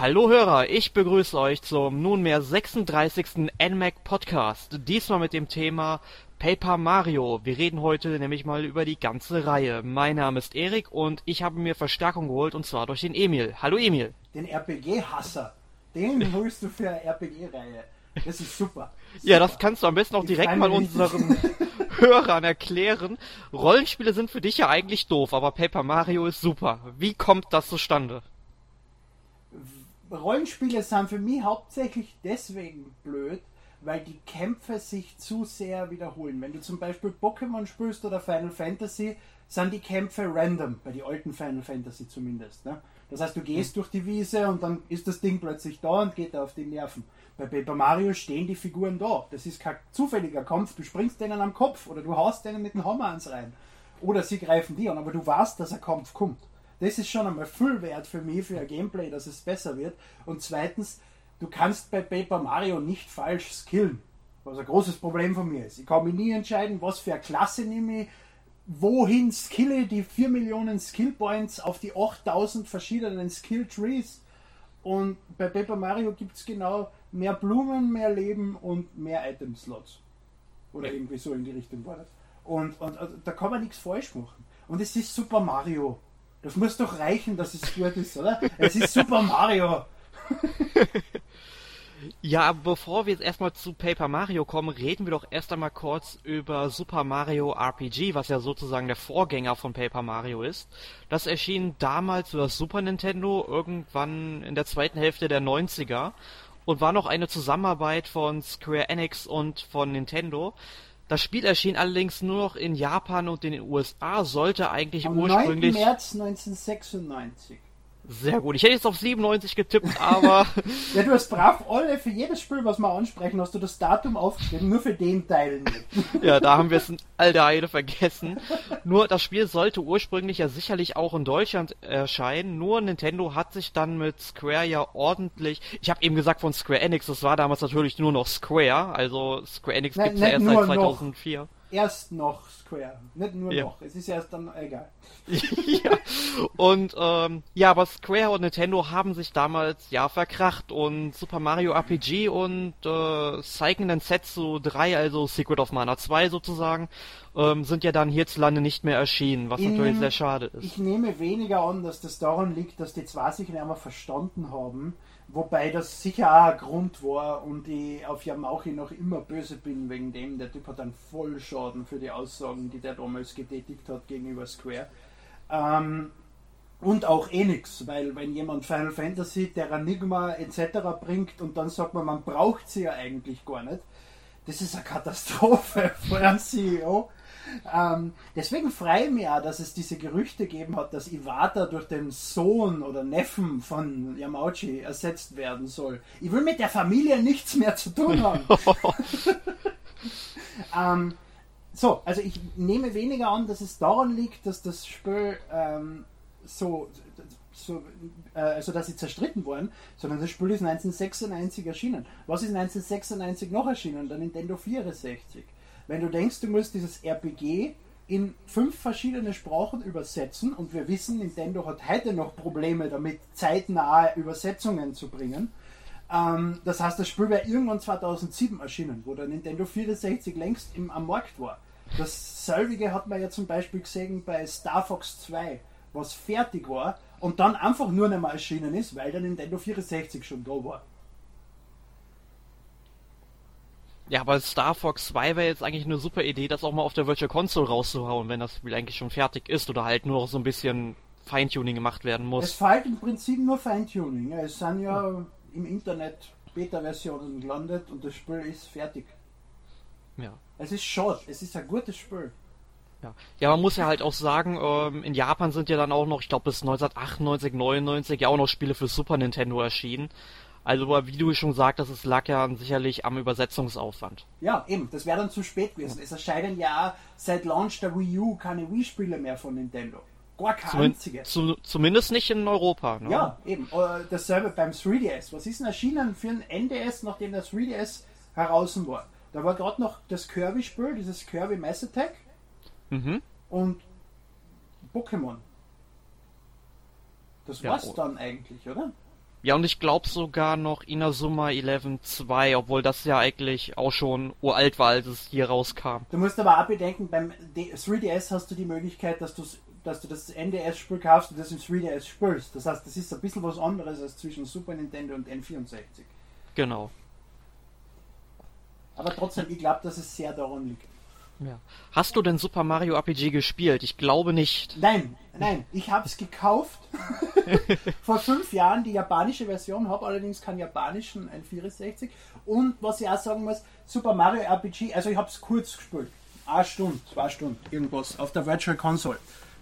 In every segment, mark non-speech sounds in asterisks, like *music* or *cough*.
Hallo Hörer, ich begrüße euch zum nunmehr 36. NMAC Podcast. Diesmal mit dem Thema Paper Mario. Wir reden heute nämlich mal über die ganze Reihe. Mein Name ist Erik und ich habe mir Verstärkung geholt und zwar durch den Emil. Hallo Emil. Den RPG-Hasser. Den *laughs* holst du für eine RPG-Reihe. Das ist super. super. Ja, das kannst du am besten auch ich direkt mal unseren *laughs* Hörern erklären. Rollenspiele sind für dich ja eigentlich doof, aber Paper Mario ist super. Wie kommt das zustande? Rollenspiele sind für mich hauptsächlich deswegen blöd, weil die Kämpfe sich zu sehr wiederholen. Wenn du zum Beispiel Pokémon spielst oder Final Fantasy, sind die Kämpfe random, bei den alten Final Fantasy zumindest. Ne? Das heißt, du gehst durch die Wiese und dann ist das Ding plötzlich da und geht auf die Nerven. Bei Paper Mario stehen die Figuren da. Das ist kein zufälliger Kampf. Du springst denen am Kopf oder du haust denen mit dem Hammer ans Rein. Oder sie greifen die an, aber du weißt, dass ein Kampf kommt. Das ist schon einmal Füllwert für mich, für ein Gameplay, dass es besser wird. Und zweitens, du kannst bei Paper Mario nicht falsch skillen. Was ein großes Problem von mir ist. Ich kann mich nie entscheiden, was für eine Klasse nehme ich, wohin skille die 4 Millionen Skill Points auf die 8000 verschiedenen Skill Trees. Und bei Paper Mario gibt es genau mehr Blumen, mehr Leben und mehr Item Slots. Oder irgendwie so in die Richtung war das. Und, und, und da kann man nichts falsch machen. Und es ist Super Mario. Das muss doch reichen, dass es gut ist, oder? Es ist Super Mario. *laughs* Ja, bevor wir jetzt erstmal zu Paper Mario kommen, reden wir doch erst einmal kurz über Super Mario RPG, was ja sozusagen der Vorgänger von Paper Mario ist. Das erschien damals für das Super Nintendo irgendwann in der zweiten Hälfte der 90er und war noch eine Zusammenarbeit von Square Enix und von Nintendo. Das Spiel erschien allerdings nur noch in Japan und in den USA, sollte eigentlich Am ursprünglich. 9. März 1996. Sehr gut. Ich hätte jetzt auf 97 getippt, aber. *laughs* ja, du hast brav alle, für jedes Spiel, was wir ansprechen, hast du das Datum aufgeschrieben, nur für den Teil nicht. *laughs* ja, da haben wir es in all der Eile vergessen. Nur das Spiel sollte ursprünglich ja sicherlich auch in Deutschland erscheinen, nur Nintendo hat sich dann mit Square ja ordentlich. Ich habe eben gesagt von Square Enix, das war damals natürlich nur noch Square, also Square Enix gibt es ja erst seit 2004. Noch erst noch Square, nicht nur ja. noch. Es ist erst dann egal. *laughs* ja. Und ähm, ja, aber Square und Nintendo haben sich damals ja verkracht und Super Mario RPG und äh, Seiken Densetsu 3, also Secret of Mana 2 sozusagen, ähm, sind ja dann hierzulande nicht mehr erschienen, was In, natürlich sehr schade ist. Ich nehme weniger an, dass das daran liegt, dass die zwei sich nicht einmal verstanden haben Wobei das sicher auch ein Grund war und ich auf Yamauchi noch immer böse bin wegen dem. Der Typ hat einen Vollschaden für die Aussagen, die der damals getätigt hat gegenüber Square. Ähm, und auch eh nix, weil wenn jemand Final Fantasy, Terranigma etc. bringt und dann sagt man, man braucht sie ja eigentlich gar nicht, das ist eine Katastrophe *laughs* für einen CEO. Ähm, deswegen freue ich mich auch, dass es diese Gerüchte gegeben hat, dass Iwata durch den Sohn oder Neffen von Yamauchi ersetzt werden soll. Ich will mit der Familie nichts mehr zu tun haben. *laughs* *laughs* ähm, so, also ich nehme weniger an, dass es daran liegt, dass das Spiel ähm, so, so äh, also dass sie zerstritten wurden, sondern das Spiel ist 1996 erschienen. Was ist 1996 noch erschienen? Der Nintendo 64. Wenn du denkst, du musst dieses RPG in fünf verschiedene Sprachen übersetzen und wir wissen, Nintendo hat heute noch Probleme damit, zeitnahe Übersetzungen zu bringen. Ähm, das heißt, das Spiel wäre irgendwann 2007 erschienen, wo der Nintendo 64 längst im, am Markt war. Dasselbe hat man ja zum Beispiel gesehen bei Star Fox 2, was fertig war und dann einfach nur nicht mehr erschienen ist, weil der Nintendo 64 schon da war. Ja, aber Star Fox 2 wäre jetzt eigentlich eine super Idee, das auch mal auf der Virtual Console rauszuhauen, wenn das Spiel eigentlich schon fertig ist oder halt nur noch so ein bisschen Feintuning gemacht werden muss. Es fällt im Prinzip nur Feintuning. Es sind ja im Internet Beta-Versionen gelandet und das Spiel ist fertig. Ja. Es ist schade, es ist ein gutes Spiel. Ja. ja, man muss ja halt auch sagen, ähm, in Japan sind ja dann auch noch, ich glaube bis 1998, 99 ja auch noch Spiele für Super Nintendo erschienen. Also wie du schon sagtest, es lag ja sicherlich am Übersetzungsaufwand. Ja, eben, das wäre dann zu spät gewesen. Es erscheinen ja seit Launch der Wii U keine Wii-Spiele mehr von Nintendo. Gar keine Zumin einzige. Zu, zumindest nicht in Europa. Ne? Ja, eben. Äh, dasselbe beim 3DS. Was ist denn erschienen für ein NDS, nachdem das 3DS heraus war? Da war gerade noch das Kirby-Spiel, dieses Kirby Mass Attack. Mhm. Und Pokémon. Das ja, war's oh. dann eigentlich, oder? Ja, und ich glaube sogar noch Inazuma 11 2, obwohl das ja eigentlich auch schon uralt war, als es hier rauskam. Du musst aber auch bedenken, beim 3DS hast du die Möglichkeit, dass, dass du das NDS-Spiel kaufst und das im 3DS spielst. Das heißt, das ist ein bisschen was anderes als zwischen Super Nintendo und N64. Genau. Aber trotzdem, ich glaube, dass es sehr daran liegt. Ja. Hast du denn Super Mario RPG gespielt? Ich glaube nicht. Nein, nein, ich habe es gekauft *laughs* vor fünf Jahren, die japanische Version, habe allerdings keinen japanischen N64. Und was ich auch sagen muss, Super Mario RPG, also ich habe es kurz gespielt. Eine Stunde, zwei Stunden, irgendwas, auf der Virtual Console.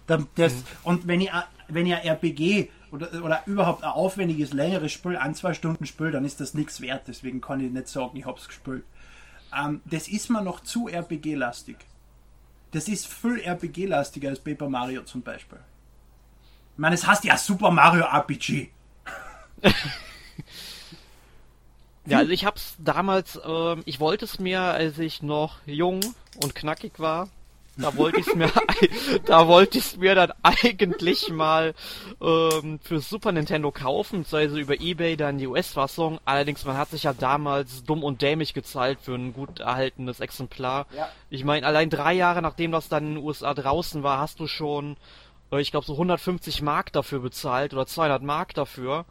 Das, mhm. Und wenn ich, wenn ich ein RPG oder, oder überhaupt ein aufwendiges, längeres Spiel an zwei Stunden spiele, dann ist das nichts wert. Deswegen kann ich nicht sagen, ich habe es gespielt. Ähm, das ist mir noch zu RPG-lastig. Das ist viel RPG-lastiger als Paper Mario zum Beispiel. Ich meine, es heißt ja Super Mario RPG. *laughs* ja, also ich hab's damals, ähm, ich wollte es mir, als ich noch jung und knackig war, da wollte ich mir, *laughs* da wollte ich mir dann eigentlich mal ähm, für Super Nintendo kaufen, also über eBay dann die US-Fassung. Allerdings, man hat sich ja damals dumm und dämlich gezahlt für ein gut erhaltenes Exemplar. Ja. Ich meine, allein drei Jahre nachdem das dann in den USA draußen war, hast du schon, äh, ich glaube, so 150 Mark dafür bezahlt oder 200 Mark dafür.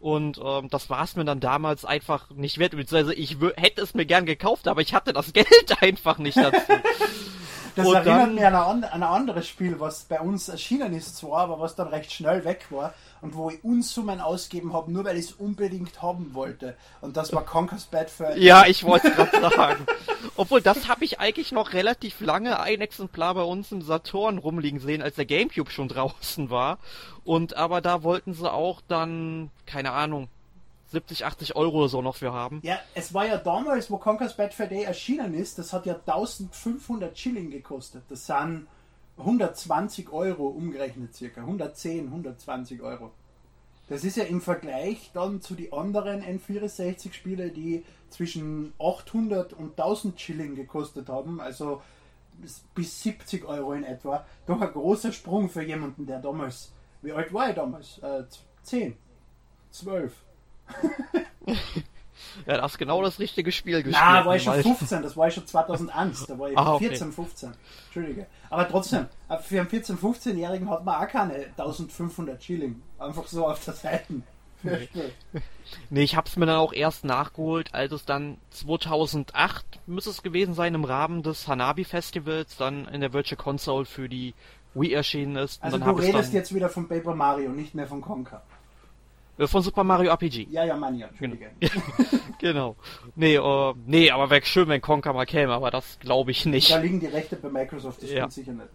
Und ähm, das war es mir dann damals einfach nicht wert. Beziehungsweise ich hätte es mir gern gekauft, aber ich hatte das *laughs* Geld einfach nicht dazu. *laughs* Das und erinnert dann, mich an ein, an ein anderes Spiel, was bei uns erschienen ist zwar, aber was dann recht schnell weg war und wo ich Unsummen ausgeben habe, nur weil ich es unbedingt haben wollte. Und das war Conker's Bad für... Ja, ich wollte es gerade *laughs* sagen. Obwohl, das habe ich eigentlich noch relativ lange ein Exemplar bei uns im Saturn rumliegen sehen, als der Gamecube schon draußen war. Und aber da wollten sie auch dann, keine Ahnung, 70, 80 Euro oder so noch für haben. Ja, es war ja damals, wo Conker's Bad Fur Day erschienen ist, das hat ja 1500 Schilling gekostet. Das sind 120 Euro umgerechnet circa. 110, 120 Euro. Das ist ja im Vergleich dann zu den anderen N64-Spiele, die zwischen 800 und 1000 Schilling gekostet haben, also bis 70 Euro in etwa, doch ein großer Sprung für jemanden, der damals, wie alt war er damals? Äh, 10, 12. *laughs* ja, das ist genau das richtige Spiel gespielt. Na, war ich schon 15, das war ich schon 2001, da war ich ah, 14, okay. 15. Entschuldige. Aber trotzdem, äh, für einen 14-, 15-Jährigen hat man auch keine 1500 Schilling. Einfach so auf der Seite. *laughs* Nee. nee, ich hab's mir dann auch erst nachgeholt, als es dann 2008 müsste es gewesen sein, im Rahmen des Hanabi Festivals dann in der Virtual Console für die Wii erschienen ist. Also du redest jetzt wieder von Paper Mario, nicht mehr von Conker. Von Super Mario RPG. Ja, ja, Mania, Entschuldige. *laughs* genau. Nee, uh, nee, aber wäre schön, wenn Conker mal käme, aber das glaube ich nicht. Da liegen die Rechte bei Microsoft, das ja. sicher nicht.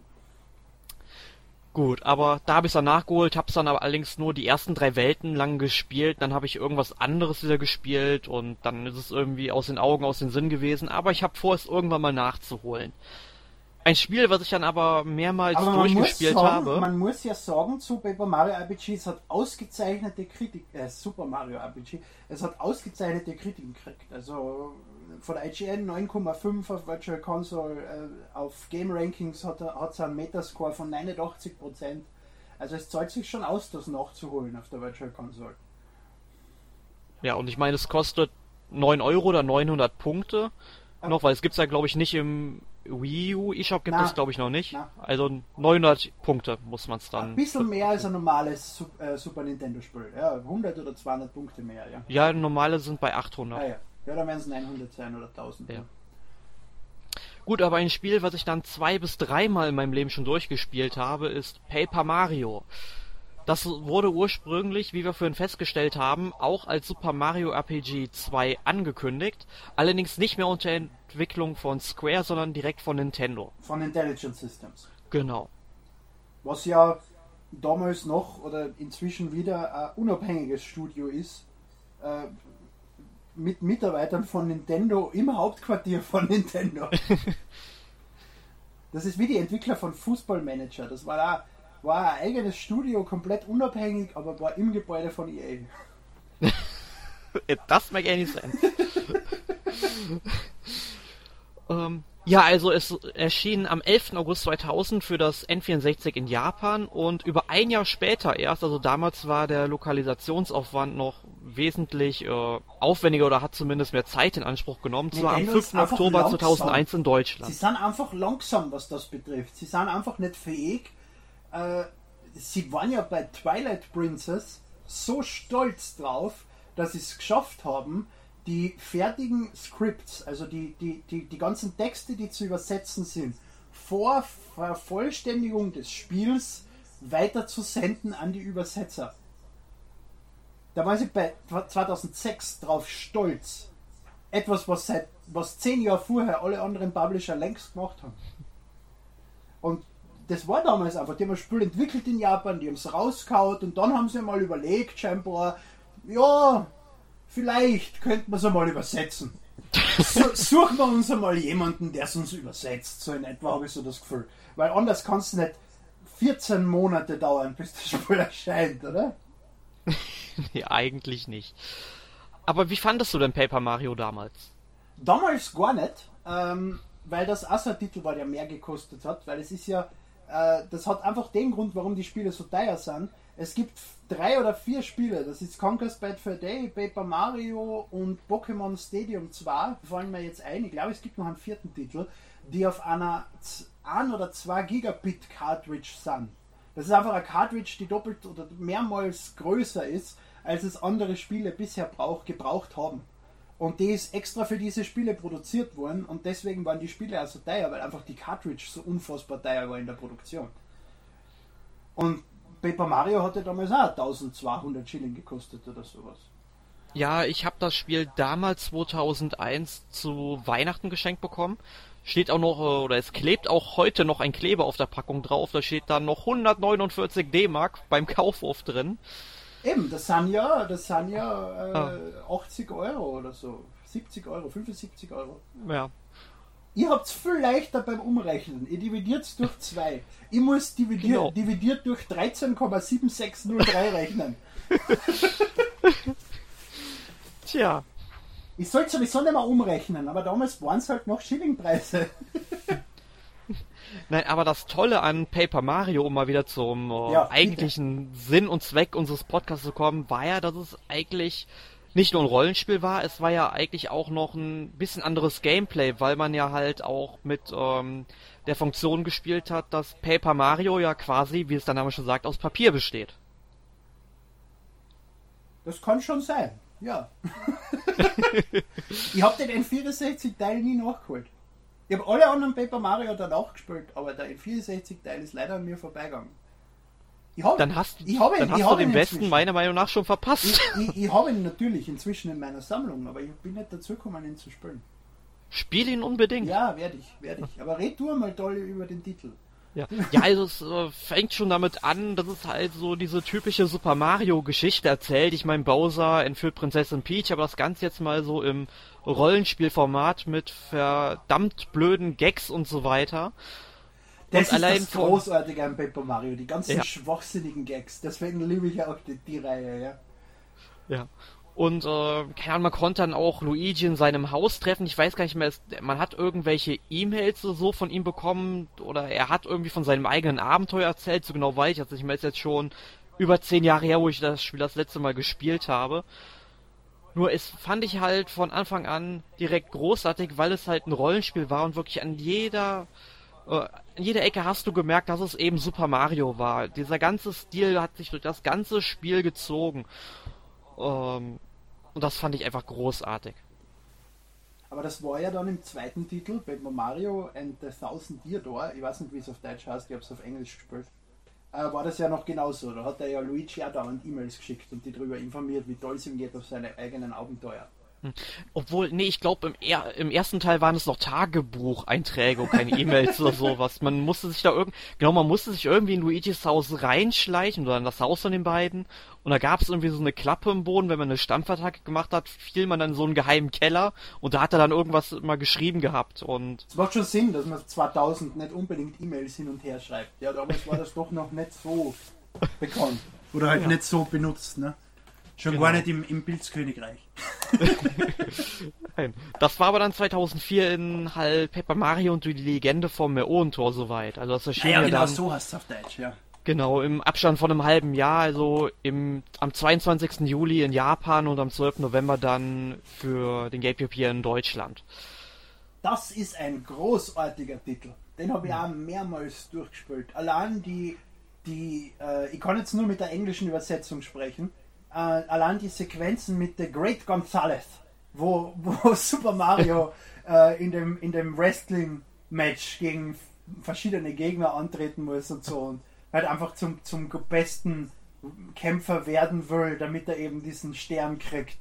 Gut, aber da habe ich es dann nachgeholt, habe es dann aber allerdings nur die ersten drei Welten lang gespielt, dann habe ich irgendwas anderes wieder gespielt und dann ist es irgendwie aus den Augen, aus den Sinn gewesen, aber ich habe vor, es irgendwann mal nachzuholen. Ein Spiel, was ich dann aber mehrmals aber durchgespielt sagen, habe. Man muss ja sagen, zu Paper Mario RPG, es hat ausgezeichnete Kritik, äh, Super Mario RPG, es hat ausgezeichnete Kritiken gekriegt. Also von der IGN 9,5 auf Virtual Console, äh, auf Game Rankings hat es einen Metascore von 89%. Also es zahlt sich schon aus, das nachzuholen auf der Virtual Console. Ja, und ich meine, es kostet 9 Euro oder 900 Punkte. Noch, weil es gibt es ja, glaube ich, nicht im Wii U eShop gibt es, glaube ich, noch nicht. Na. Also 900 Punkte muss man es dann. Ein bisschen mehr als ein normales äh, Super Nintendo-Spiel. Ja, 100 oder 200 Punkte mehr, ja. Ja, normale sind bei 800. Ah, ja. ja, dann werden es 900 sein oder 1000. Ja. Gut, aber ein Spiel, was ich dann zwei bis dreimal in meinem Leben schon durchgespielt habe, ist Paper Mario. Das wurde ursprünglich, wie wir vorhin festgestellt haben, auch als Super Mario RPG 2 angekündigt, allerdings nicht mehr unter Entwicklung von Square, sondern direkt von Nintendo. Von Intelligent Systems. Genau. Was ja damals noch oder inzwischen wieder ein unabhängiges Studio ist, äh, mit Mitarbeitern von Nintendo im Hauptquartier von Nintendo. *laughs* das ist wie die Entwickler von Fußballmanager. Das war da war ein eigenes Studio, komplett unabhängig, aber war im Gebäude von EA. *laughs* das mag ja nicht sein. *laughs* ähm, ja, also es erschien am 11. August 2000 für das N64 in Japan und über ein Jahr später erst, also damals war der Lokalisationsaufwand noch wesentlich äh, aufwendiger oder hat zumindest mehr Zeit in Anspruch genommen. Zwar am Nintendo ist 5. einfach Oktober langsam. 2001 in Sie Deutschland. sind einfach langsam, was das betrifft. Sie sind einfach nicht fähig. Äh, sie waren ja bei Twilight Princess so stolz drauf, dass sie es geschafft haben, die fertigen Scripts, also die, die, die, die ganzen Texte, die zu übersetzen sind, vor Vervollständigung des Spiels weiter zu senden an die Übersetzer. Da war sie bei 2006 drauf stolz. Etwas, was seit was zehn Jahre vorher alle anderen Publisher längst gemacht haben. Und das war damals einfach, die haben ein Spiel entwickelt in Japan, die haben es rausgehauen und dann haben sie mal überlegt, scheinbar, ja, vielleicht könnte man es einmal übersetzen. *laughs* So, suchen wir uns einmal jemanden, der es uns übersetzt. So in etwa habe ich so das Gefühl. Weil anders kann es nicht 14 Monate dauern, bis das Spiel *laughs* erscheint, oder? *laughs* nee, eigentlich nicht. Aber wie fandest du denn Paper Mario damals? Damals gar nicht, ähm, weil das auch so ein Titel war, der mehr gekostet hat, weil es ist ja, äh, das hat einfach den Grund, warum die Spiele so teuer sind. Es gibt drei oder vier Spiele, das ist Conquest Bad Fur Day, Paper Mario und Pokémon Stadium 2, fallen mir jetzt ein, ich glaube es gibt noch einen vierten Titel, die auf einer 1 oder 2 Gigabit Cartridge sind. Das ist einfach eine Cartridge, die doppelt oder mehrmals größer ist, als es andere Spiele bisher brauch, gebraucht haben. Und die ist extra für diese Spiele produziert worden und deswegen waren die Spiele auch so teuer, weil einfach die Cartridge so unfassbar teuer war in der Produktion. Und Paper Mario hatte damals auch 1200 Schilling gekostet oder sowas. Ja, ich habe das Spiel damals 2001 zu Weihnachten geschenkt bekommen. Steht auch noch, äh, oder es klebt auch heute noch ein Kleber auf der Packung drauf. Da steht dann noch 149 D-Mark beim Kaufhof drin. Eben, das sind ja, das sind ja äh, 80 Euro oder so. 70 Euro, 75 Euro. Ja. Ihr habt es viel leichter beim Umrechnen. Ihr dividiert es durch 2. Ich muss dividiert, Genau. dividiert durch 13,7603 rechnen. Tja. Ich sollte sowieso nicht mehr umrechnen, aber damals waren es halt noch Schillingpreise. *laughs* Nein, aber das Tolle an Paper Mario, um mal wieder zum äh, Ja, bitte. eigentlichen Sinn und Zweck unseres Podcasts zu kommen, war ja, dass es eigentlich nicht nur ein Rollenspiel war, es war ja eigentlich auch noch ein bisschen anderes Gameplay, weil man ja halt auch mit ähm, der Funktion gespielt hat, dass Paper Mario ja quasi, wie es der Name schon sagt, aus Papier besteht. Das kann schon sein, ja. *laughs* ich habe den N64-Teil nie nachgeholt. Ich habe alle anderen Paper Mario dann auch gespielt, aber der N64-Teil ist leider an mir vorbeigegangen. Ich hab, Dann hast, ich hab ihn, dann ich hast hab du den ihn besten inzwischen. meiner Meinung nach schon verpasst. Ich, ich, ich habe ihn natürlich inzwischen in meiner Sammlung, aber ich bin nicht dazu gekommen, ihn zu spielen. Spiel ihn unbedingt. Ja, werde ich, werde ich. Aber red du mal toll über den Titel. Ja, ja also es äh, fängt schon damit an, dass es halt so diese typische Super Mario Geschichte erzählt. Ich meine, Bowser entführt Prinzessin Peach, aber das Ganze jetzt mal so im Rollenspielformat mit verdammt blöden Gags und so weiter. Das Und ist allein das Großartige an Paper Mario, die ganzen Ja. schwachsinnigen Gags. Deswegen liebe ich auch die, die Reihe, ja. Ja. Und äh, keine Ahnung, man konnte dann auch Luigi in seinem Haus treffen. Ich weiß gar nicht mehr, es, man hat irgendwelche E-Mails so von ihm bekommen oder er hat irgendwie von seinem eigenen Abenteuer erzählt. So genau weiß ich das nicht mehr. Ist jetzt schon über zehn Jahre her, wo ich das Spiel das letzte Mal gespielt habe. Nur es fand ich halt von Anfang an direkt großartig, weil es halt ein Rollenspiel war und wirklich an jeder äh, an jeder Ecke hast du gemerkt, dass es eben Super Mario war. Dieser ganze Stil hat sich durch das ganze Spiel gezogen. Ähm, und das fand ich einfach großartig. Aber das war ja dann im zweiten Titel, Paper Mario and the Thousand Year Door, ich weiß nicht, wie es auf Deutsch heißt, ich habe es auf Englisch gespielt, äh, war das ja noch genauso. Da hat er ja Luigi auch dauernd E-Mails geschickt und die darüber informiert, wie toll es ihm geht auf seine eigenen Abenteuer. Obwohl, nee, ich glaube, im, er im ersten Teil waren es noch Tagebucheinträge und keine E-Mails oder *laughs* sowas. Man musste sich da irgend, genau, man musste sich irgendwie in Luigis Haus reinschleichen oder in das Haus von den beiden. Und da gab es irgendwie so eine Klappe im Boden, wenn man eine Stampfattacke gemacht hat, fiel man dann in so einen geheimen Keller und da hat er dann irgendwas immer geschrieben gehabt und Es macht schon Sinn, dass man 2000 nicht unbedingt E-Mails hin und her schreibt. Ja, damals war das doch noch nicht so bekannt. Oder halt nicht so benutzt, ne? Schon Genau. gar nicht im, im Pilzkönigreich. *laughs* Nein. Das war aber dann 2004 in halt Paper Mario und die Legende vom Meoentor soweit. Also das erschien Ah ja, ja genau dann so heißt es auf Deutsch, ja. Genau, im Abstand von einem halben Jahr, also im, am 22. Juli in Japan und am 12. November dann für den Game hier in Deutschland. Das ist ein großartiger Titel. Den habe ich auch mehrmals durchgespielt. Allein die, die äh, ich kann jetzt nur mit der englischen Übersetzung sprechen, äh, allein die Sequenzen mit The Great Gonzalez, wo, *laughs* wo Super Mario *laughs* äh, in dem, in dem Wrestling-Match gegen verschiedene Gegner antreten muss und so und halt einfach zum, zum besten Kämpfer werden will, damit er eben diesen Stern kriegt.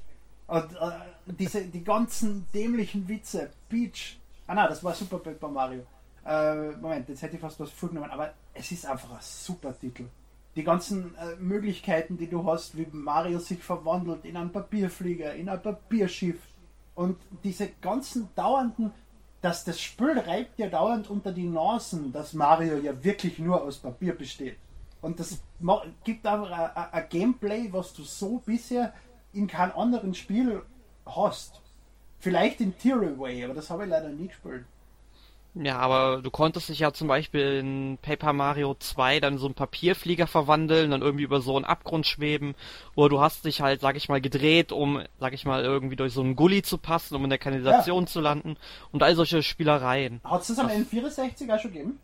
Und äh, diese, die ganzen dämlichen Witze, Peach, ah na, das war Super Paper Mario. Äh, Moment, jetzt hätte ich fast was vorgenommen, aber es ist einfach ein super Titel. Die ganzen äh, Möglichkeiten, die du hast, wie Mario sich verwandelt in einen Papierflieger, in ein Papierschiff und diese ganzen dauernden dass das Spiel reibt ja dauernd unter die Nasen, dass Mario ja wirklich nur aus Papier besteht. Und das gibt einfach ein Gameplay, was du so bisher in keinem anderen Spiel hast. Vielleicht in Theory Way, aber das habe ich leider nie gespielt. Ja, aber du konntest dich ja zum Beispiel in Paper Mario 2 dann so einen Papierflieger verwandeln, dann irgendwie über so einen Abgrund schweben. Oder du hast dich halt, sag ich mal, gedreht, um, sag ich mal, irgendwie durch so einen Gully zu passen, um in der Kanalisation ja. zu landen. Und all solche Spielereien. Hat es das am N64 auch schon gegeben?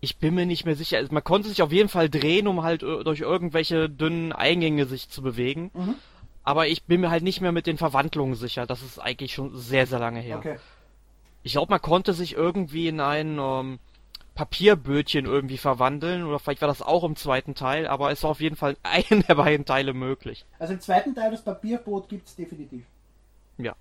Ich bin mir nicht mehr sicher. Also man konnte sich auf jeden Fall drehen, um halt äh, durch irgendwelche dünnen Eingänge sich zu bewegen. Mhm. Aber ich bin mir halt nicht mehr mit den Verwandlungen sicher. Das ist eigentlich schon sehr, sehr lange her. Okay. Ich glaube, man konnte sich irgendwie in ein ähm, Papierbötchen irgendwie verwandeln oder vielleicht war das auch im zweiten Teil, aber es war auf jeden Fall *laughs* ein der beiden Teile möglich. Also im zweiten Teil das Papierboot gibt es definitiv. Ja.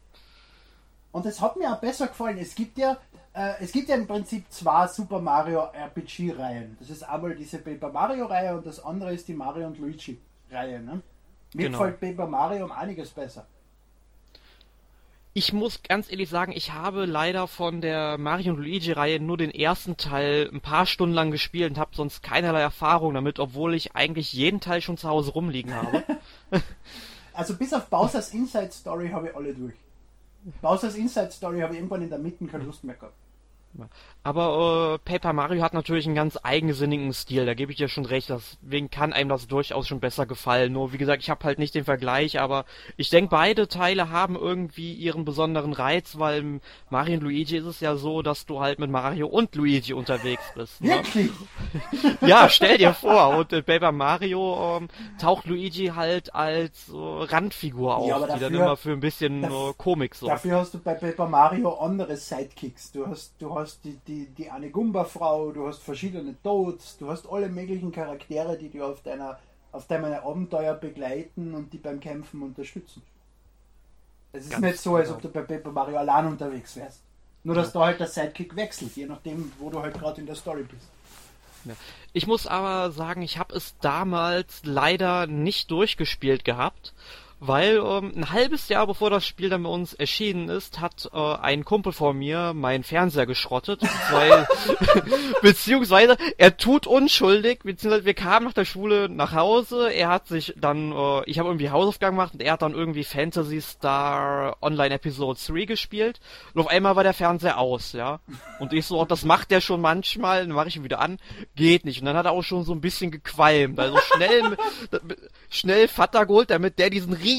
Und es hat mir auch besser gefallen. Es gibt ja, äh, es gibt ja im Prinzip zwei Super Mario RPG-Reihen. Das ist einmal diese Paper Mario-Reihe und das andere ist die Mario und Luigi-Reihe. Ne? Mir genau. gefällt Paper Mario um einiges besser. Ich muss ganz ehrlich sagen, ich habe leider von der Mario und Luigi-Reihe nur den ersten Teil ein paar Stunden lang gespielt und habe sonst keinerlei Erfahrung damit, obwohl ich eigentlich jeden Teil schon zu Hause rumliegen habe. *laughs* *laughs* also bis auf Bowser's Inside Story habe ich alle durch. Bowser's Inside Story habe ich irgendwann in der Mitte keine Lust mehr gehabt. Aber äh, Paper Mario hat natürlich einen ganz eigensinnigen Stil, da gebe ich dir schon recht, deswegen kann einem das durchaus schon besser gefallen. Nur wie gesagt, ich habe halt nicht den Vergleich, aber ich denke, beide Teile haben irgendwie ihren besonderen Reiz, weil im Mario und Luigi ist es ja so, dass du halt mit Mario und Luigi unterwegs bist. Ne? *laughs* Ja, stell dir vor, und in Paper Mario ähm, taucht Luigi halt als äh, Randfigur auf, ja, dafür, die dann immer für ein bisschen äh, Komik sorgt. Dafür hast du bei Paper Mario andere Sidekicks. Du hast, du hast hast die, die, die eine Gumba-Frau, du hast verschiedene Toads, du hast alle möglichen Charaktere, die dich auf deiner auf deine Abenteuer begleiten und die beim Kämpfen unterstützen. Es ist Ganz nicht so, als genau. ob du bei Paper Mario allein unterwegs wärst. Nur, dass ja. da halt der Sidekick wechselt, je nachdem, wo du halt gerade in der Story bist. Ja. Ich muss aber sagen, ich habe es damals leider nicht durchgespielt gehabt weil ähm, ein halbes Jahr bevor das Spiel dann bei uns erschienen ist, hat äh, ein Kumpel von mir meinen Fernseher geschrottet, weil *laughs* *laughs* beziehungsweise er tut unschuldig, beziehungsweise wir kamen nach der Schule nach Hause, er hat sich dann, äh, ich habe irgendwie Hausaufgaben gemacht und er hat dann irgendwie Fantasy Star Online Episode 3 gespielt und auf einmal war der Fernseher aus, ja. Und ich so, oh, das macht der schon manchmal, dann mache ich ihn wieder an, geht nicht. Und dann hat er auch schon so ein bisschen gequalmt, also schnell, *laughs* schnell Vater geholt, damit der diesen riesen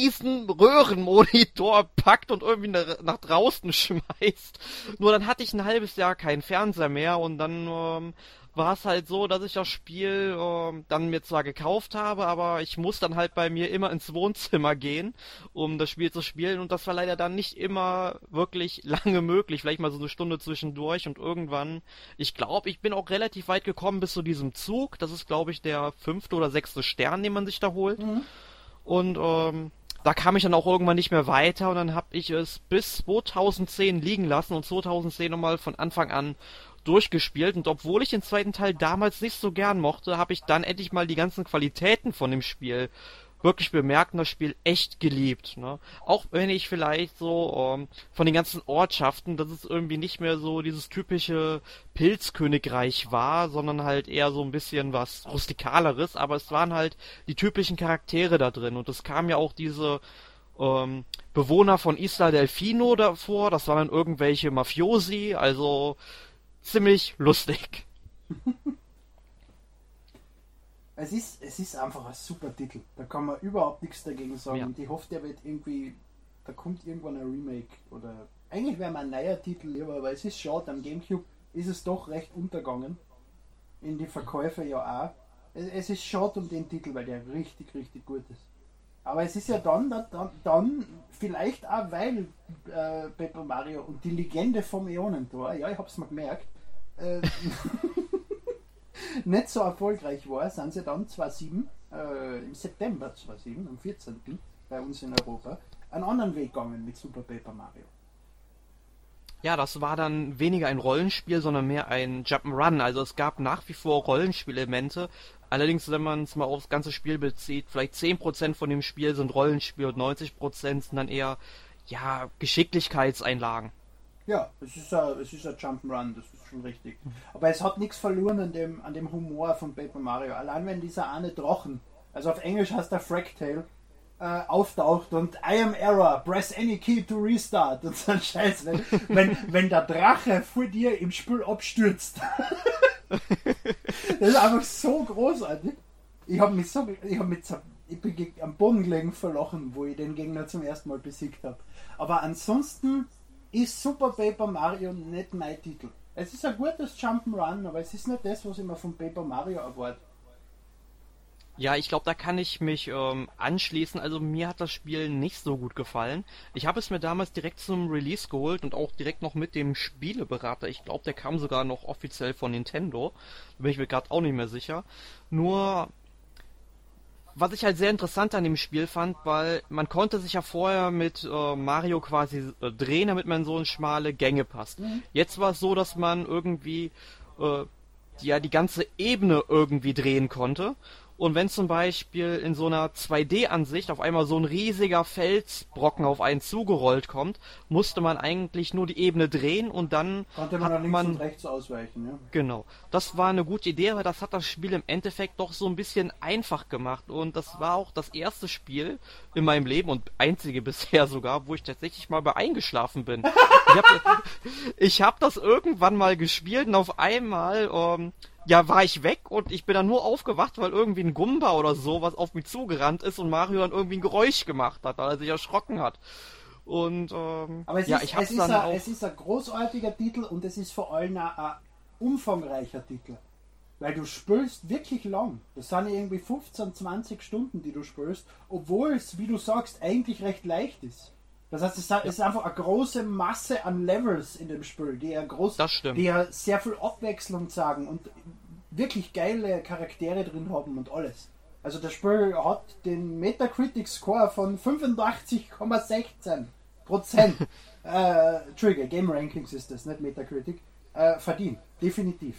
Röhrenmonitor packt und irgendwie nach draußen *laughs* schmeißt. Nur dann hatte ich ein halbes Jahr keinen Fernseher mehr und dann ähm, war es halt so, dass ich das Spiel äh, dann mir zwar gekauft habe, aber ich muss dann halt bei mir immer ins Wohnzimmer gehen, um das Spiel zu spielen und das war leider dann nicht immer wirklich *laughs* lange möglich, vielleicht mal so eine Stunde zwischendurch und irgendwann, ich glaube, ich bin auch relativ weit gekommen bis zu diesem Zug, das ist glaube ich der fünfte oder sechste Stern, den man sich da holt. Mhm. Und ähm, da kam ich dann auch irgendwann nicht mehr weiter und dann habe ich es bis 2010 liegen lassen und 2010 nochmal von Anfang an durchgespielt. Und obwohl ich den zweiten Teil damals nicht so gern mochte, habe ich dann endlich mal die ganzen Qualitäten von dem Spiel wirklich bemerkt das Spiel echt geliebt. Ne? Auch wenn ich vielleicht so ähm, von den ganzen Ortschaften, dass es irgendwie nicht mehr so dieses typische Pilzkönigreich war, sondern halt eher so ein bisschen was rustikaleres, aber es waren halt die typischen Charaktere da drin und es kam ja auch diese ähm, Bewohner von Isla Delfino davor, das waren dann irgendwelche Mafiosi, also ziemlich lustig. *laughs* Es ist, es ist einfach ein super Titel. Da kann man überhaupt nichts dagegen sagen. Ja. Und ich hoffe, der wird irgendwie, da kommt irgendwann ein Remake oder eigentlich wäre mir ein neuer Titel lieber, aber es ist schade. Am Gamecube ist es doch recht untergegangen. In die Verkäufe ja auch. Es, es ist schade um den Titel, weil der richtig, richtig gut ist. Aber es ist ja dann, dann, dann vielleicht auch, weil äh, Paper Mario und die Legende vom Äonentor, ja, ich hab's mal gemerkt, äh, *laughs* *laughs* nicht so erfolgreich war, sind sie dann 2007, äh, im September 2007, am 14. bei uns in Europa, einen anderen Weg gegangen mit Super Paper Mario. Ja, das war dann weniger ein Rollenspiel, sondern mehr ein Jump'n'Run. Also es gab nach wie vor Rollenspielelemente. Allerdings, wenn man es mal aufs ganze Spiel bezieht, vielleicht 10% von dem Spiel sind Rollenspiel und 90% sind dann eher, ja, Geschicklichkeitseinlagen. Ja, es ist ein, es ist ein Jump'n'Run, das ist schon richtig. Aber es hat nichts verloren an dem, an dem Humor von Paper Mario. Allein wenn dieser eine Drachen, also auf Englisch heißt der Fractale, äh, auftaucht und I am Error, press any key to restart und so ein Scheiß. Wenn, *laughs* wenn, wenn der Drache vor dir im Spiel abstürzt. das ist einfach so großartig. Ich habe mich so, ich habe mich ich bin am Boden gelegen verlochen, wo ich den Gegner zum ersten Mal besiegt habe. Aber ansonsten ist Super Paper Mario nicht mein Titel. Es ist ein gutes Jump'n'Run, aber es ist nicht das, was ich mir von Paper Mario erwarte. Ja, ich glaube, da kann ich mich ähm, anschließen. Also mir hat das Spiel nicht so gut gefallen. Ich habe es mir damals direkt zum Release geholt und auch direkt noch mit dem Spieleberater. Ich glaube, der kam sogar noch offiziell von Nintendo. Da bin ich mir gerade auch nicht mehr sicher. Nur was ich halt sehr interessant an dem Spiel fand, weil man konnte sich ja vorher mit äh, Mario quasi äh, drehen, damit man so in schmale Gänge passt. Jetzt war es so, dass man irgendwie äh, ja die ganze Ebene irgendwie drehen konnte. Und wenn zum Beispiel in so einer 2D-Ansicht auf einmal so ein riesiger Felsbrocken auf einen zugerollt kommt, musste man eigentlich nur die Ebene drehen und dann Konnte man hat links man und rechts ausweichen, ja. Genau. Das war eine gute Idee, aber das hat das Spiel im Endeffekt doch so ein bisschen einfach gemacht. Und das war auch das erste Spiel in meinem Leben und einzige *laughs* bisher sogar, wo ich tatsächlich mal bei eingeschlafen bin. Ich habe *laughs* ich hab das irgendwann mal gespielt und auf einmal, ähm, ja, war ich weg und ich bin dann nur aufgewacht, weil irgendwie ein Gumba oder so was auf mich zugerannt ist und Mario dann irgendwie ein Geräusch gemacht hat, weil er sich erschrocken hat. Und ähm, Aber es, ja, ist, ich hab's es, ist dann ein, auch. es ist ein großartiger Titel und es ist vor allem ein, ein umfangreicher Titel. Weil du spielst wirklich lang. Das sind irgendwie 15, 20 Stunden, die du spielst, obwohl es, wie du sagst, eigentlich recht leicht ist. Das heißt, es ist einfach eine große Masse an Levels in dem Spiel, die ja groß, die ja sehr viel Abwechslung sagen und wirklich geile Charaktere drin haben und alles. Also das Spiel hat den Metacritic Score von 85,16 Prozent. *laughs* äh, Entschuldige, Game Rankings ist das, nicht Metacritic. Äh, verdient, definitiv.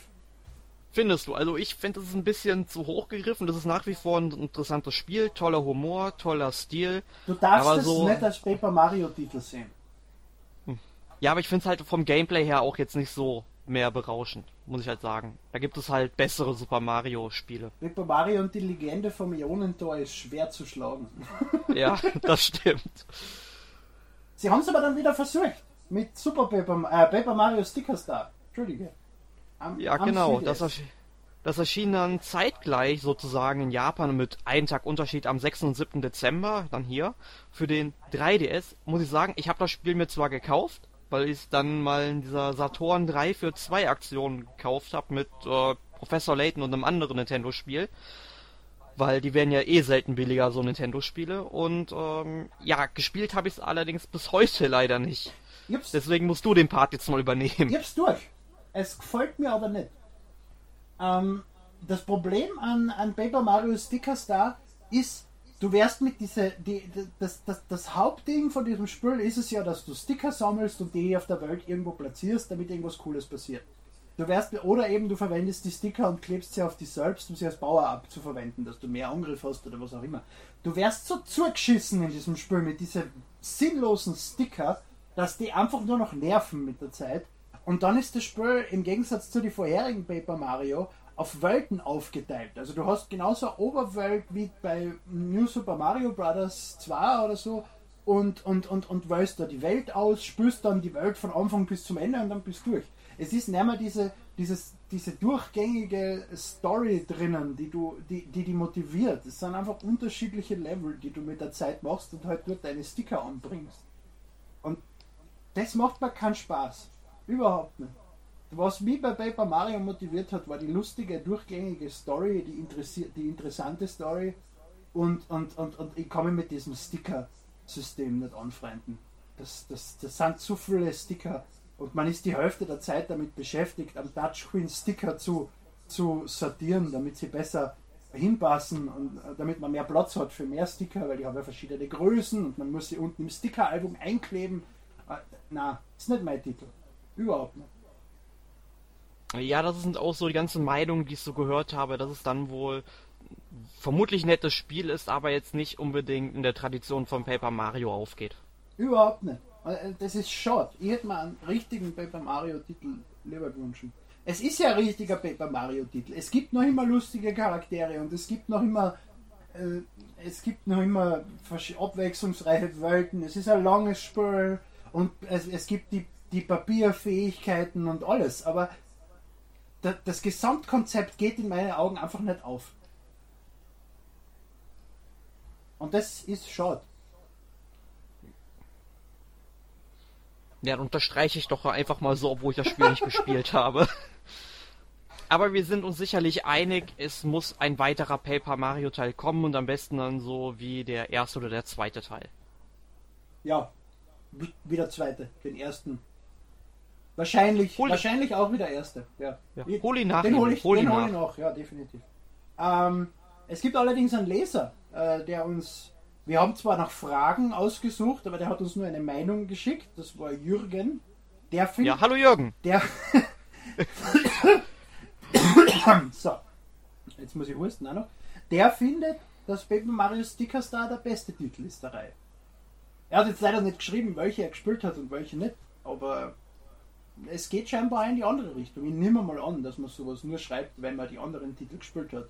Findest du? Also ich finde, das ist ein bisschen zu hoch gegriffen. Das ist nach wie vor ein interessantes Spiel, toller Humor, toller Stil. Du darfst Aber es so- nicht als Paper Mario Titel sehen. Ja, aber ich finde es halt vom Gameplay her auch jetzt nicht so mehr berauschend, muss ich halt sagen. Da gibt es halt bessere Super Mario Spiele. *laughs* Paper Mario und die Legende vom Ionentor ist schwer zu schlagen. *laughs* Ja, das stimmt. Sie haben es aber dann wieder versucht. Mit Super Paper, äh, Paper Mario Sticker Star. Entschuldige. Am- Ja, am genau. 3DS. Das, ersch das erschien dann zeitgleich sozusagen in Japan mit einem Tag Unterschied am 6. und 7. Dezember, dann hier. Für den 3DS muss ich sagen, ich habe das Spiel mir zwar gekauft, weil ich es dann mal in dieser Saturn 3 für 2 Aktion gekauft habe mit äh, Professor Layton und einem anderen Nintendo-Spiel. Weil die werden ja eh selten billiger, so Nintendo-Spiele. Und ähm, ja, gespielt habe ich es allerdings bis heute leider nicht. Ich hab's, Deswegen musst du den Part jetzt mal übernehmen. ich hab's durch. Es gefällt mir aber nicht. Ähm, das Problem an, an Paper Mario Sticker Star ist, du wärst mit diese, die, das, das, das Hauptding von diesem Spiel ist es ja, dass du Sticker sammelst und die auf der Welt irgendwo platzierst, damit irgendwas Cooles passiert. Du wärst, oder eben du verwendest die Sticker und klebst sie auf dich selbst, um sie als Power-Up zu verwenden, dass du mehr Angriff hast oder was auch immer. Du wärst so zugeschissen in diesem Spiel mit diesen sinnlosen Sticker, dass die einfach nur noch nerven mit der Zeit. Und dann ist das Spiel im Gegensatz zu den vorherigen Paper Mario auf Welten aufgeteilt. Also du hast genauso eine Oberwelt wie bei New Super Mario Bros. 2 oder so und, und, und, und wählst da die Welt aus, spürst dann die Welt von Anfang bis zum Ende und dann bist du durch. Es ist nicht mehr diese, dieses, diese durchgängige Story drinnen, die, du, die, die die motiviert. Es sind einfach unterschiedliche Level, die du mit der Zeit machst und halt dort deine Sticker anbringst. Und das macht mir keinen Spaß. Überhaupt nicht. Was mich bei Paper Mario motiviert hat, war die lustige, durchgängige Story, die, die interessante Story. Und, und, und, und ich mich mit diesem Sticker-System nicht anfreunden. Das, das, das sind zu viele Sticker. Und man ist die Hälfte der Zeit damit beschäftigt, am Touchscreen Sticker zu, zu sortieren, damit sie besser hinpassen und äh, damit man mehr Platz hat für mehr Sticker, weil die haben ja verschiedene Größen und man muss sie unten im Stickeralbum einkleben. Äh, na, ist nicht mein Titel. Überhaupt nicht. Ja, das sind auch so die ganzen Meinungen, die ich so gehört habe, dass es dann wohl vermutlich ein nettes Spiel ist, aber jetzt nicht unbedingt in der Tradition von Paper Mario aufgeht. Überhaupt nicht. Äh, das ist schade. Ich hätte mir einen richtigen Paper Mario-Titel lieber gewünscht. Es ist ja ein richtiger Paper Mario-Titel. Es gibt noch immer lustige Charaktere und es gibt noch immer äh, es gibt noch immer abwechslungsreiche Welten. Es ist ein langes Spiel und es, es gibt die, die Papierfähigkeiten und alles. Aber das Gesamtkonzept geht in meinen Augen einfach nicht auf. Und das ist schade. Ja, dann unterstreiche ich doch einfach mal so, obwohl ich das Spiel nicht gespielt *laughs* habe. Aber wir sind uns sicherlich einig, es muss ein weiterer Paper Mario Teil kommen und am besten dann so wie der erste oder der zweite Teil. Ja, wie der zweite. Den ersten Wahrscheinlich, hol wahrscheinlich auch wieder erste. Ja. ja. Hol ihn nach. Den hole ich, hol den hol ich noch, ja, definitiv. Ähm, es gibt allerdings einen Leser, äh, der uns. Wir haben zwar nach Fragen ausgesucht, aber der hat uns nur eine Meinung geschickt. Das war Jürgen. Der findet. Ja, hallo Jürgen. Der. *coughs* so. Jetzt muss ich husten auch noch. Der findet, dass Paper Mario Sticker Star der beste Titel ist der Reihe. Er hat jetzt leider nicht geschrieben, welche er gespielt hat und welche nicht, aber es geht scheinbar in die andere Richtung. Ich nehme mal an, dass man sowas nur schreibt, wenn man die anderen Titel gespielt hat.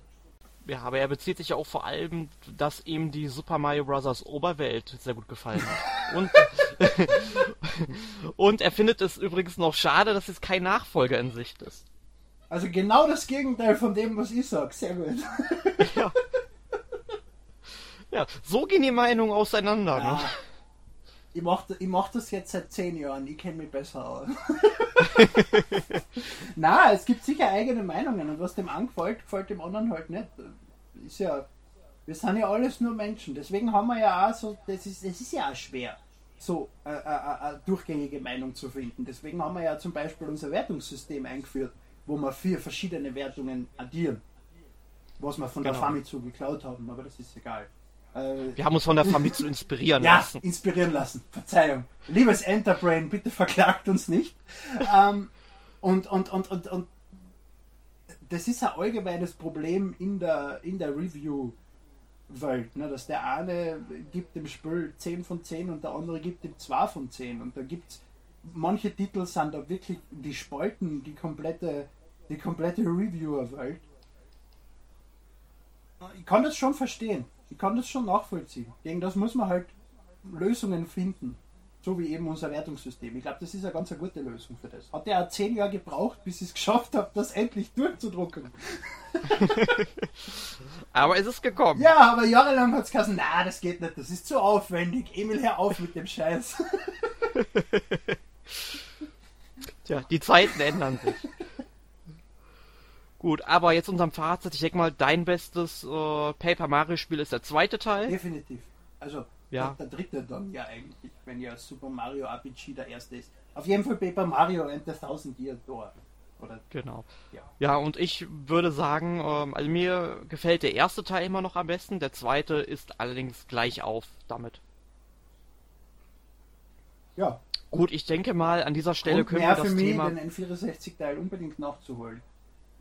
Ja, aber er bezieht sich ja auch vor allem, dass ihm die Super Mario Bros. Oberwelt sehr gut gefallen hat. Und, *laughs* und er findet es übrigens noch schade, dass es kein Nachfolger in Sicht ist. Also genau das Gegenteil von dem, was ich sage. Sehr gut. *laughs* ja. ja, so gehen die Meinungen auseinander. Ja. Ne? Ich mache ich mach das jetzt seit zehn Jahren, ich kenne mich besser aus. *laughs* Na, es gibt sicher eigene Meinungen und was dem angefällt, gefällt dem anderen halt nicht. Ist ja, wir sind ja alles nur Menschen, deswegen haben wir ja auch so, das ist, es ist ja auch schwer, so äh, äh, eine durchgängige Meinung zu finden. Deswegen haben wir ja zum Beispiel unser Wertungssystem eingeführt, wo wir vier verschiedene Wertungen addieren, was wir von genau. der Famitsu geklaut haben, aber das ist egal. Äh, wir haben uns von der Famitsu inspirieren ja, lassen. Ja, inspirieren lassen. Verzeihung. Liebes Enterbrain, bitte verklagt uns nicht. ähm, und, und, und, und, und das ist ein allgemeines Problem in der, in der Review-Welt, ne? dass der eine gibt dem Spiel 10 von 10 und der andere gibt ihm 2 von 10. Und da gibt es manche Titel sind da wirklich, die spalten die komplette, die komplette Reviewer-Welt. Ich kann das schon verstehen ich kann das schon nachvollziehen. Gegen das muss man halt Lösungen finden. So wie eben unser Wertungssystem. Ich glaube, das ist eine ganz eine gute Lösung für das. Hat ja zehn Jahre gebraucht, bis ich es geschafft habe, das endlich durchzudrucken. *laughs* aber es ist gekommen. Ja, aber jahrelang hat es gesagt, na, das geht nicht, das ist zu aufwendig. Emil, hör auf mit dem Scheiß. *laughs* Tja, die Zeiten ändern sich. Gut, aber jetzt unserem Fazit, ich denke mal, dein bestes äh, Paper Mario Spiel ist der zweite Teil. Definitiv. Also ja. der, dritte dann ja eigentlich, wenn ja Super Mario RPG der erste ist. Auf jeden Fall Paper Mario and the Thousand Year Door. Oder, genau. Ja. ja, und ich würde sagen, ähm, also mir gefällt der erste Teil immer noch am besten, der zweite ist allerdings gleich auf damit. Ja. Gut, ich denke mal, an dieser Stelle und können wir das für Thema... den N64-Teil unbedingt nachzuholen.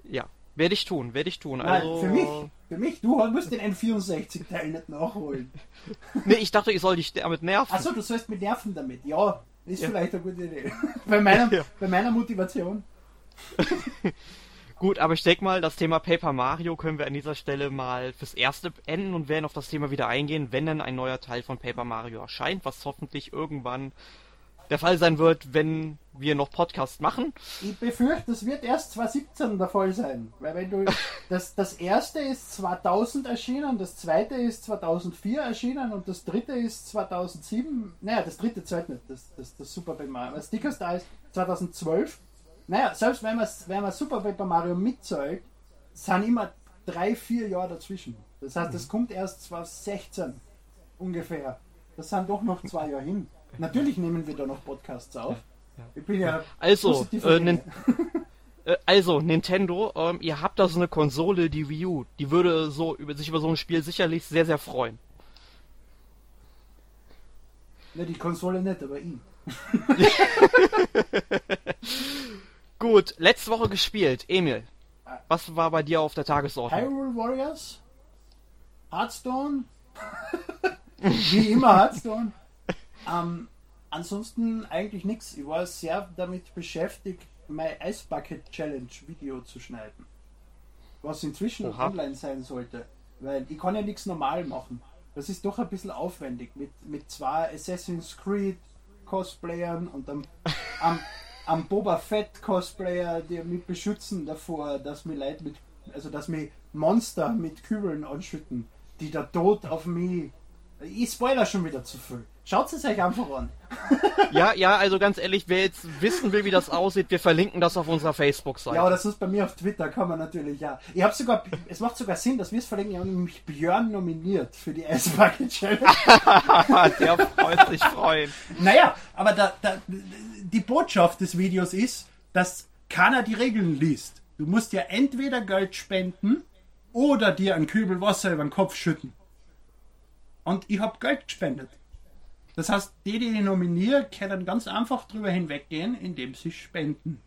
Ja, werde ich tun, werde ich tun. Nein, also... für mich, für mich, du musst den N64-Teil *laughs* nicht nachholen. *laughs* nee, ich dachte, ich soll dich damit nerven. Achso, du sollst mich nerven damit. Ja, ist ja. vielleicht eine gute Idee. *laughs* bei, meiner, ja. bei meiner Motivation. Gut, aber ich denke mal, das Thema Paper Mario können wir an dieser Stelle mal fürs Erste beenden und werden auf das Thema wieder eingehen, wenn dann ein neuer Teil von Paper Mario erscheint, was hoffentlich irgendwann der Fall sein wird, wenn wir noch Podcast machen. Ich befürchte, das wird erst 2017 der Fall sein. Weil wenn du *laughs* das, das erste ist 2000 erschienen, das zweite ist 2004 erschienen und das dritte ist 2007. Naja, das dritte zählt nicht, das, das, das Super Paper Mario. Das Sticker Star ist 2012. Naja, selbst wenn man, wenn man Super Paper Mario mitzählt, sind immer drei, vier Jahre dazwischen. Das heißt, das kommt erst 2016 ungefähr. Das sind doch noch zwei Jahre hin. Natürlich nehmen wir da noch Podcasts auf. Ich bin ja also, äh, nin *laughs* äh, also Nintendo, ähm, ihr habt da so eine Konsole, die Wii U, die würde so über sich über so ein Spiel sicherlich sehr sehr freuen. Ne, die Konsole nicht, aber ihn. *laughs* Gut, letzte Woche gespielt, Emil. Was war bei dir auf der Tagesordnung? Hyrule Warriors, Hearthstone, *laughs* wie immer Hearthstone. Ähm, ansonsten eigentlich nichts. Ich war sehr damit beschäftigt, mein Ice Bucket Challenge Video zu schneiden. Was inzwischen noch online sein sollte. Weil ich kann ja nichts normal machen. Das ist doch ein bisschen aufwendig mit, mit zwei Assassin's Creed Cosplayern und am, *laughs* am, am Boba Fett Cosplayer, die mich beschützen davor, dass mir Leute mit, also dass mir Monster mit Kübeln anschütten, die der Tod auf mich. Ich spoiler schon wieder zu viel. Schaut es euch einfach an. *laughs* ja, ja, also ganz ehrlich, wer jetzt wissen will, wie das aussieht, wir verlinken das auf unserer Facebook-Seite. Ja, das ist bei mir auf Twitter, kann man natürlich, ja. Ich habe sogar, es macht sogar Sinn, dass wir es verlinken, ich habe nämlich Björn nominiert für die Ice Bucket Challenge. *laughs* Der freut sich freuen. Naja, aber da, da, die Botschaft des Videos ist, dass keiner die Regeln liest. Du musst ja entweder Geld spenden oder dir einen Kübel Wasser über den Kopf schütten. Und ich habe Geld gespendet. Das heißt, die, die ich nominiere, können ganz einfach drüber hinweggehen, indem sie spenden.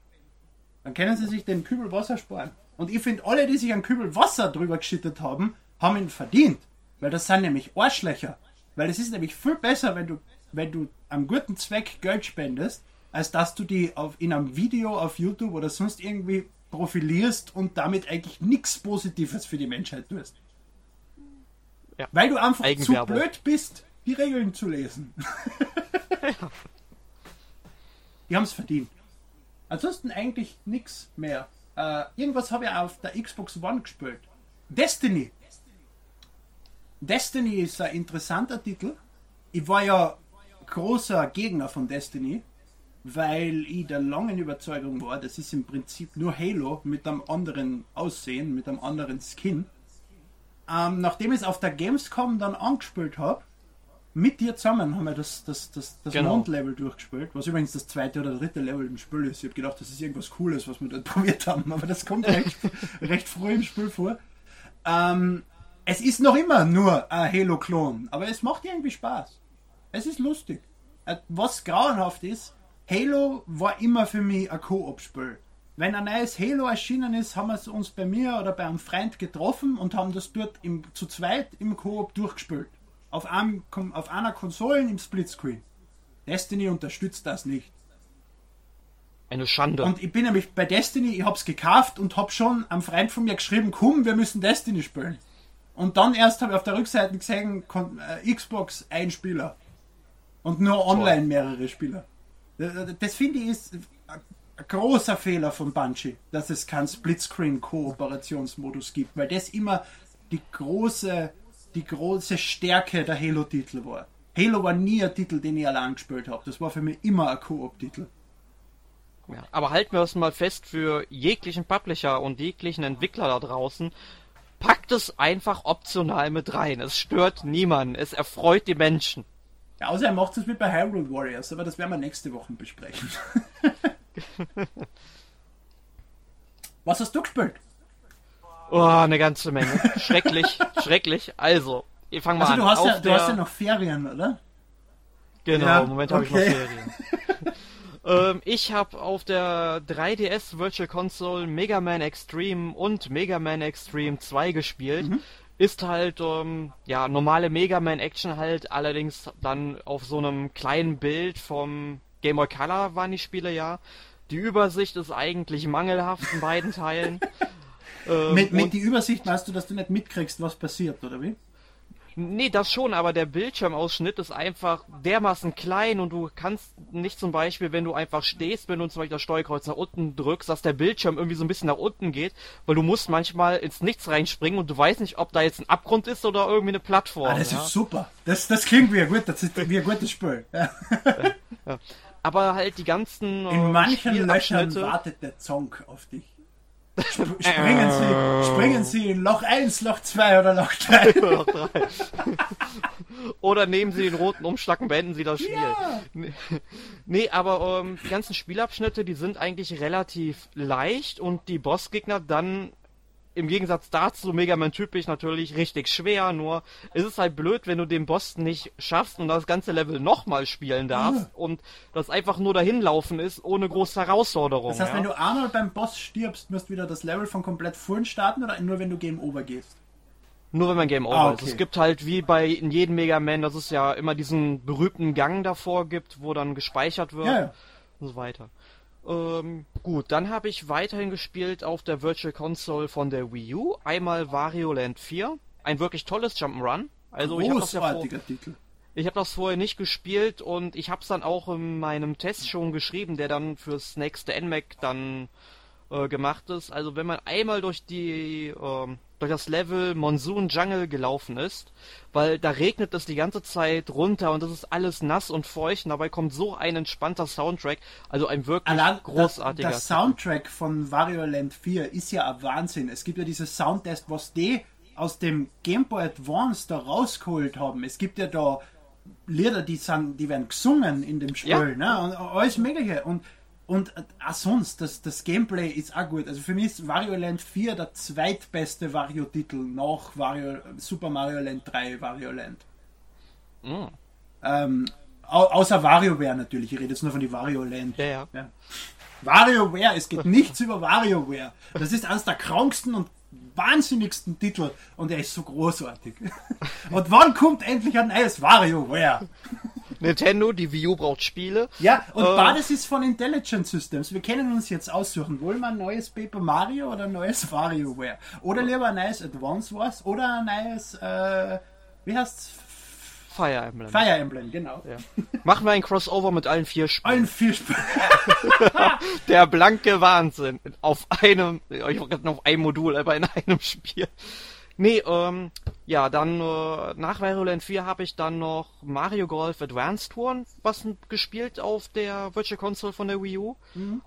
Dann können sie sich den Kübel Wasser sparen. Und ich finde, alle, die sich einen Kübel Wasser drüber geschüttet haben, haben ihn verdient. Weil das sind nämlich Arschlöcher. Weil es ist nämlich viel besser, wenn du, wenn du am guten Zweck Geld spendest, als dass du die auf, in einem Video auf YouTube oder sonst irgendwie profilierst und damit eigentlich nichts Positives für die Menschheit tust. Ja. Weil du einfach zu blöd bist, die Regeln zu lesen. ja. *laughs* Die haben es verdient. Ansonsten eigentlich nichts mehr. Äh, irgendwas habe ich auf der Xbox One gespielt. Destiny. Destiny ist ein interessanter Titel. Ich war ja großer Gegner von Destiny, weil ich der langen Überzeugung war, das ist im Prinzip nur Halo mit einem anderen Aussehen, mit einem anderen Skin. Ähm, nachdem ich es auf der Gamescom dann angespielt habe, mit dir zusammen haben wir das, das, das, das genau. Mond-Level durchgespielt, was übrigens das zweite oder dritte Level im Spiel ist. Ich habe gedacht, das ist irgendwas Cooles, was wir dort *laughs* probiert haben, aber das kommt recht, *laughs* recht früh im Spiel vor. Ähm, es ist noch immer nur ein Halo-Klon, aber es macht irgendwie Spaß. Es ist lustig. Äh, was grauenhaft ist, Halo war immer für mich ein Koop-Spiel. Wenn ein neues Halo erschienen ist, haben wir uns bei mir oder bei einem Freund getroffen und haben das dort im, zu zweit im Koop durchgespielt auf, einem, auf einer Konsole im Splitscreen. Destiny unterstützt das nicht. Eine Schande. Und ich bin nämlich bei Destiny, ich hab's gekauft und hab schon am Freund von mir geschrieben, komm, wir müssen Destiny spielen. Und dann erst habe ich auf der Rückseite gesehen, äh, Xbox ein Spieler. Und nur online mehrere Spieler. Das finde ich ist großer Fehler von Bungie, dass es keinen Splitscreen-Kooperationsmodus gibt, weil das immer die große die große Stärke der Halo-Titel war. Halo war nie ein Titel, den ich allein gespielt habe. Das war für mich immer ein Koop-Titel. Ja, aber halten wir es mal fest für jeglichen Publisher und jeglichen Entwickler da draußen. Packt es einfach optional mit rein. Es stört niemanden. Es erfreut die Menschen. Ja, außer er macht es mit bei Hyrule Warriors, aber das werden wir nächste Woche besprechen. *laughs* Was hast du gespielt? Oh, eine ganze Menge. Schrecklich, *laughs* schrecklich. Also, ich fange mal also, an. Du hast, ja, du hast ja noch Ferien, oder? Genau, ja, im Moment okay. habe ich noch Ferien. *laughs* ähm, ich habe auf der 3DS Virtual Console Mega Man Extreme und Mega Man Extreme 2 gespielt. Mhm. Ist halt, ähm, ja, normale Mega Man Action halt, allerdings dann auf so einem kleinen Bild vom Game Boy Color waren die Spiele ja. Die Übersicht ist eigentlich mangelhaft in beiden Teilen. *laughs* Ähm, mit, mit die Übersicht meinst du, dass du nicht mitkriegst, was passiert, oder wie? Nee, das schon, aber der Bildschirmausschnitt ist einfach dermaßen klein und du kannst nicht zum Beispiel, wenn du einfach stehst, wenn du zum Beispiel das Steuerkreuz nach unten drückst, dass der Bildschirm irgendwie so ein bisschen nach unten geht, weil du musst manchmal ins Nichts reinspringen und du weißt nicht, ob da jetzt ein Abgrund ist oder irgendwie eine Plattform. Ah, das ja? ist super. Das, das klingt wie ein, gut, das ist wie ein gutes Spiel. Ja. Ja. Aber halt die ganzen. In äh, manchen Löchern wartet der Zonk auf dich. Sp- Springen Sie, springen Sie in Loch 1, Loch 2 oder Loch 3. Noch drei. *laughs* *laughs* Oder nehmen Sie den roten Umschlag und beenden Sie das Spiel. Ja. Nee, *laughs* nee, aber ähm, die ganzen Spielabschnitte, die sind eigentlich relativ leicht und die Bossgegner dann im Gegensatz dazu Mega Man typisch natürlich richtig schwer, nur es ist halt blöd, wenn du den Boss nicht schaffst und das ganze Level nochmal spielen darfst und das einfach nur dahin laufen ist, ohne große Herausforderung. Das heißt, ja? wenn du einmal beim Boss stirbst, musst du wieder das Level von komplett vorn starten oder nur wenn du Game Over gehst? Nur wenn man Game Over Ah, ist. okay. Es gibt halt wie bei in jedem Mega Man, dass es ja immer diesen berühmten Gang davor gibt, wo dann gespeichert wird Ja, ja. und so weiter. Ähm, gut, dann habe ich weiterhin gespielt auf der Virtual Console von der Wii U. Einmal Wario Land 4. Ein wirklich tolles Jump'n'Run. Also ich habe das ja habe das vorher nicht gespielt und ich habe es dann auch in meinem Test schon geschrieben, der dann fürs nächste NMAC dann äh, gemacht ist. Also wenn man einmal durch die ähm, durch das Level Monsoon Jungle gelaufen ist, weil da regnet es die ganze Zeit runter und es ist alles nass und feucht und dabei kommt so ein entspannter Soundtrack, also ein wirklich Allein großartiger. Das, das Soundtrack von Wario Land 4 ist ja ein Wahnsinn. Es gibt ja dieses Soundtest, was die aus dem Game Boy Advance da rausgeholt haben. Es gibt ja da Lieder, die, sind, die werden gesungen in dem Spiel, Ja. ne? Und alles Mögliche. Und, und auch sonst, das, das Gameplay ist auch gut. Also für mich ist Wario Land 4 der zweitbeste Wario-Titel nach Wario, Super Mario Land 3 Wario Land. Mm. Ähm, au, außer WarioWare natürlich. Ich rede jetzt nur von die Wario Land. Ja, ja. Ja. WarioWare, es geht nichts über WarioWare. Das ist eines der kranksten und wahnsinnigsten Titel und er ist so großartig. *laughs* Und wann kommt endlich ein neues WarioWare? Nintendo, die Wii U braucht Spiele. Ja, und Äh, beides ist von Intelligent Systems. Wir können uns jetzt aussuchen, wollen wir ein neues Paper Mario oder ein neues *laughs* WarioWare? Oder lieber ein neues Advance Wars oder ein neues, äh, wie heißt's? Fire Emblem. Fire Emblem, genau. Ja. Machen wir ein Crossover mit allen vier Spielen. Allen vier Spielen. *laughs* Der blanke Wahnsinn. Auf einem, ich wollte gerade auf einem Modul, aber in einem Spiel. Nee, ähm, ja, dann äh, nach Land 4 habe ich dann noch Mario Golf Advanced Touren was gespielt auf der Virtual Console von der Wii U.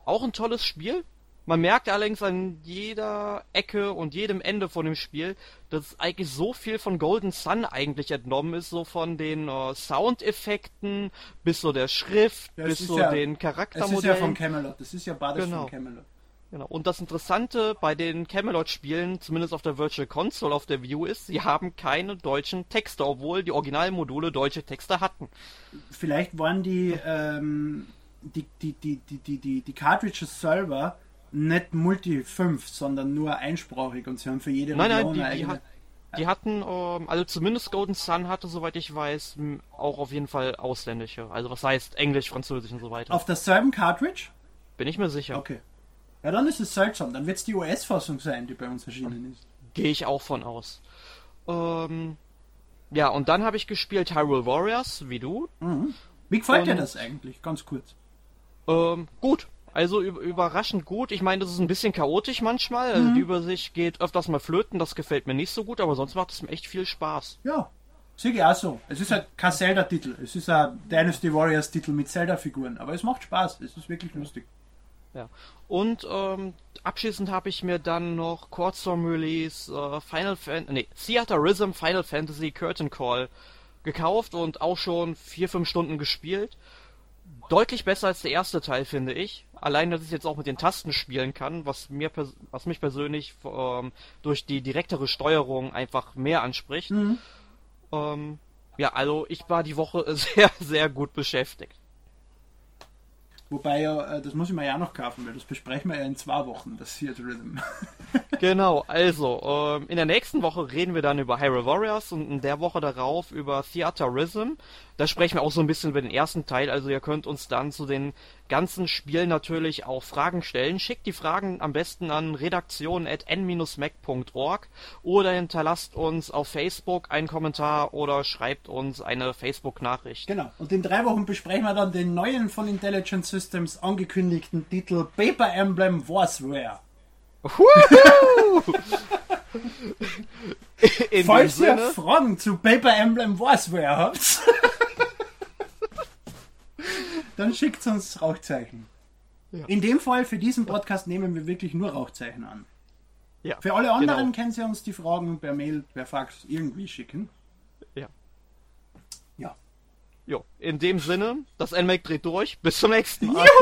Auch ein tolles Spiel. Man merkt allerdings an jeder Ecke und jedem Ende von dem Spiel, dass eigentlich so viel von Golden Sun eigentlich entnommen ist, so von den äh, Soundeffekten bis so der Schrift, Ja, es bis ist so ja- den Es ist Charaktermodellen. ja von Camelot. Das ist ja beides Genau. von Camelot. Genau. Und das Interessante bei den Camelot-Spielen, zumindest auf der Virtual Console auf der View, ist, sie haben keine deutschen Texte, obwohl die Originalmodule deutsche Texte hatten. Vielleicht waren die, ähm, die, die, die, die, die, die, die Cartridges selber nicht Multi 5, sondern nur einsprachig und sie haben für jede Nein, nein, Region die, eine die, eigene. hat, die hatten, ähm, also zumindest Golden Sun hatte, soweit ich weiß, auch auf jeden Fall ausländische. Also was heißt Englisch, Französisch und so weiter. Auf derselben Cartridge? Bin ich mir sicher. Okay. Ja, dann ist es seltsam. Dann wird es die US-Fassung sein, die bei uns erschienen ist. Gehe ich auch von aus. Ähm, ja, und dann habe ich gespielt Hyrule Warriors, wie du. Wie gefällt dir Und- das eigentlich? Ganz kurz. Ähm, gut. Also üb- überraschend gut. Ich meine, das ist ein bisschen chaotisch manchmal. Also die Übersicht geht öfters mal flöten. Das gefällt mir nicht so gut, aber sonst macht es mir echt viel Spaß. Ja, sehe ich auch so. Es ist halt kein Zelda-Titel. Es ist ein Dynasty Warriors-Titel mit Zelda-Figuren. Aber es macht Spaß. Es ist wirklich lustig. Ja. Und ähm, abschließend habe ich mir dann noch Chord Storm Release äh, Final Fan nee, Theater Rhythm Final Fantasy Curtain Call gekauft und auch schon vier, fünf Stunden gespielt. Deutlich besser als der erste Teil, finde ich. Allein, dass ich jetzt auch mit den Tasten spielen kann, was mir was mich persönlich ähm, durch die direktere Steuerung einfach mehr anspricht. Ähm, ja, also ich war die Woche *laughs* sehr, sehr gut beschäftigt. Wobei ja, äh, das muss ich mir ja noch kaufen, weil das besprechen wir ja in zwei Wochen, das Theater Rhythm. *laughs* *laughs* genau, also ähm, in der nächsten Woche reden wir dann über Hyrule Warriors und in der Woche darauf über Theater Rhythm. Da sprechen wir auch so ein bisschen über den ersten Teil, also ihr könnt uns dann zu den ganzen Spielen natürlich auch Fragen stellen. Schickt die Fragen am besten an redaktion.n-mac.org oder hinterlasst uns auf Facebook einen Kommentar oder schreibt uns eine Facebook-Nachricht. Genau, und in drei Wochen besprechen wir dann den neuen von Intelligent Systems angekündigten Titel Paper Emblem Warsware. Falls ihr Fragen zu Paper Emblem Warsware habt, *laughs* dann schickt uns Rauchzeichen. Ja. In dem Fall, für diesen Podcast nehmen wir wirklich nur Rauchzeichen an. Ja, für alle anderen genau. können Sie uns die Fragen per Mail, per Fax irgendwie schicken. Ja. Ja. Jo, in dem Sinne, das NMAC dreht durch. Bis zum nächsten Mal. *laughs*